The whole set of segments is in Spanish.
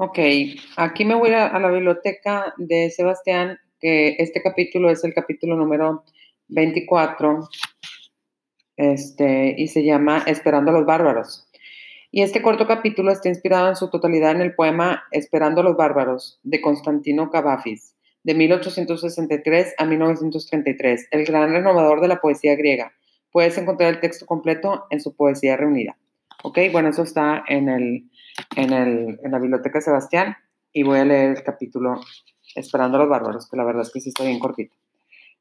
Ok, aquí me voy a, la biblioteca de Sebastián, que este capítulo es el capítulo número 24, este, y se llama Esperando a los bárbaros. Y este corto capítulo está inspirado en su totalidad en el poema Esperando a los bárbaros de Constantino Cavafis, de 1863 a 1933, el gran renovador de la poesía griega. Puedes encontrar el texto completo en su poesía reunida. Ok, bueno, eso está en, el, en, el, en la biblioteca de Sebastián y voy a leer el capítulo Esperando a los bárbaros, que la verdad es que sí está bien cortito.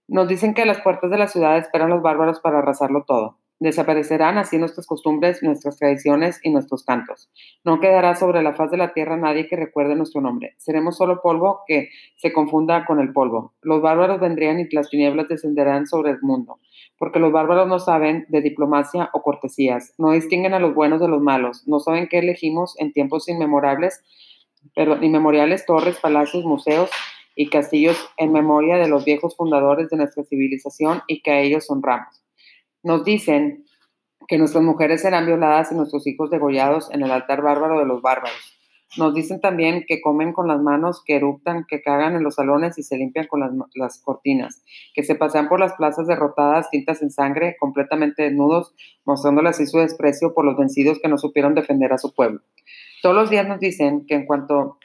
Nos dicen que las puertas de la ciudad esperan los bárbaros para arrasarlo todo. Desaparecerán así nuestras costumbres, nuestras tradiciones y nuestros cantos. No quedará sobre la faz de la tierra nadie que recuerde nuestro nombre. Seremos solo polvo que se confunda con el polvo. Los bárbaros vendrían y las tinieblas descenderán sobre el mundo, porque los bárbaros no saben de diplomacia o cortesías, no distinguen a los buenos de los malos, no saben qué elegimos en tiempos inmemorables, pero inmemoriales torres, palacios, museos y castillos en memoria de los viejos fundadores de nuestra civilización y que a ellos honramos. Nos dicen que nuestras mujeres serán violadas y nuestros hijos degollados en el altar bárbaro de los bárbaros. Nos dicen también que comen con las manos, que eruptan, que cagan en los salones y se limpian con las, cortinas, que se pasean por las plazas derrotadas, tintas en sangre, completamente desnudos, mostrándoles así su desprecio por los vencidos que no supieron defender a su pueblo. Todos los días nos dicen que en cuanto,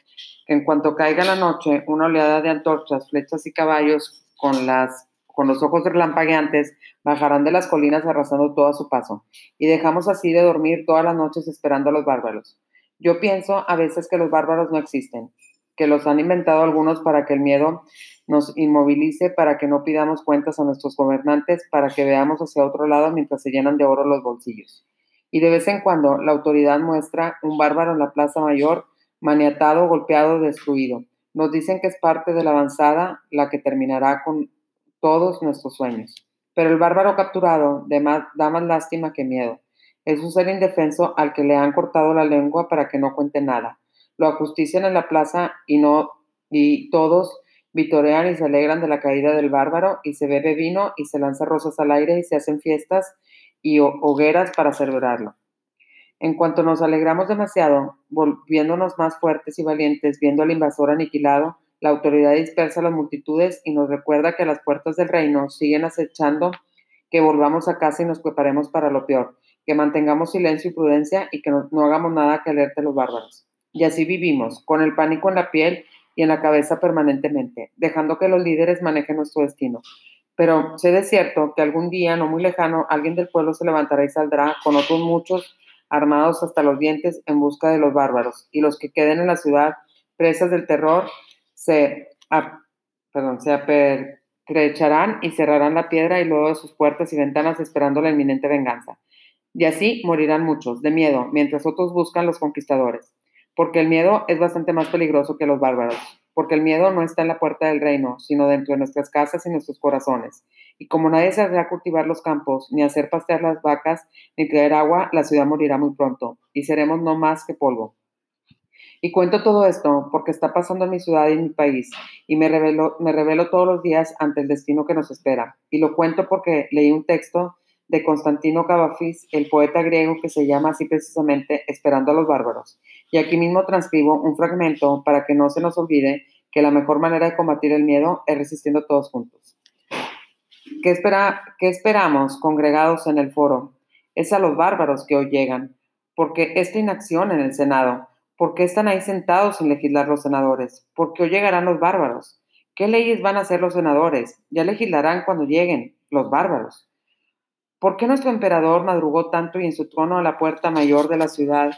que en cuanto caiga la noche, una oleada de antorchas, flechas y caballos con las con los ojos relampagueantes, bajarán de las colinas arrasando todo a su paso, y dejamos así de dormir todas las noches esperando a los bárbaros. Yo pienso a veces que los bárbaros no existen, que los han inventado algunos para que el miedo nos inmovilice, para que no pidamos cuentas a nuestros gobernantes, para que veamos hacia otro lado mientras se llenan de oro los bolsillos. Y de vez en cuando la autoridad muestra un bárbaro en la Plaza Mayor, maniatado, golpeado, destruido. Nos dicen que es parte de la avanzada la que terminará con todos nuestros sueños. Pero el bárbaro capturado da más lástima que miedo. Es un ser indefenso al que le han cortado la lengua para que no cuente nada. Lo ajustician en la plaza y, no, y todos vitorean y se alegran de la caída del bárbaro y se bebe vino y se lanza rosas al aire y se hacen fiestas y hogueras para celebrarlo. En cuanto nos alegramos demasiado, volviéndonos más fuertes y valientes, viendo al invasor aniquilado, la autoridad dispersa a las multitudes y nos recuerda que las puertas del reino siguen acechando, que volvamos a casa y nos preparemos para lo peor, que mantengamos silencio y prudencia y que no, hagamos nada que alerte a los bárbaros. Y así vivimos, con el pánico en la piel y en la cabeza permanentemente, dejando que los líderes manejen nuestro destino. Pero sé de cierto que algún día, no muy lejano, alguien del pueblo se levantará y saldrá con otros muchos armados hasta los dientes en busca de los bárbaros, y los que queden en la ciudad, presas del terror, se, apertrecharán y cerrarán la piedra y luego sus puertas y ventanas esperando la inminente venganza. Y así morirán muchos de miedo, mientras otros buscan los conquistadores. Porque el miedo es bastante más peligroso que los bárbaros. Porque el miedo no está en la puerta del reino, sino dentro de nuestras casas y nuestros corazones. Y como nadie sabrá cultivar los campos, ni hacer pastear las vacas, ni traer agua, la ciudad morirá muy pronto, y seremos no más que polvo. Y cuento todo esto porque está pasando en mi ciudad y en mi país y me revelo, me revelo todos los días ante el destino que nos espera. Y lo cuento porque leí un texto de Constantino Cavafis, el poeta griego que se llama así precisamente Esperando a los bárbaros. Y aquí mismo transcribo un fragmento para que no se nos olvide que la mejor manera de combatir el miedo es resistiendo todos juntos. ¿Qué, espera, ¿Qué esperamos congregados en el foro? Es a los bárbaros que hoy llegan, porque esta inacción en el Senado ¿Por qué están ahí sentados sin legislar los senadores? ¿Por qué hoy llegarán los bárbaros? ¿Qué leyes van a hacer los senadores? Ya legislarán cuando lleguen los bárbaros. ¿Por qué nuestro emperador madrugó tanto y en su trono a la puerta mayor de la ciudad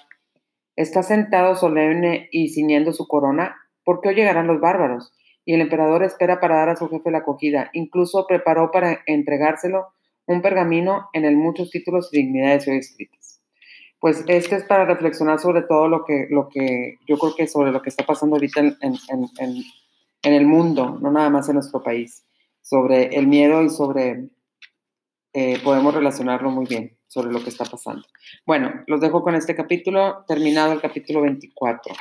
está sentado solemne y ciñendo su corona? ¿Por qué hoy llegarán los bárbaros? Y el emperador espera para dar a su jefe la acogida. Incluso preparó para entregárselo un pergamino en el muchos títulos y dignidades hoy escritas pues este es para reflexionar sobre todo lo que, lo que yo creo que sobre lo que está pasando ahorita en, en, en, el mundo, no nada más en nuestro país, sobre el miedo y sobre, eh, podemos relacionarlo muy bien sobre lo que está pasando. Bueno, los dejo con este capítulo, terminado el capítulo 24.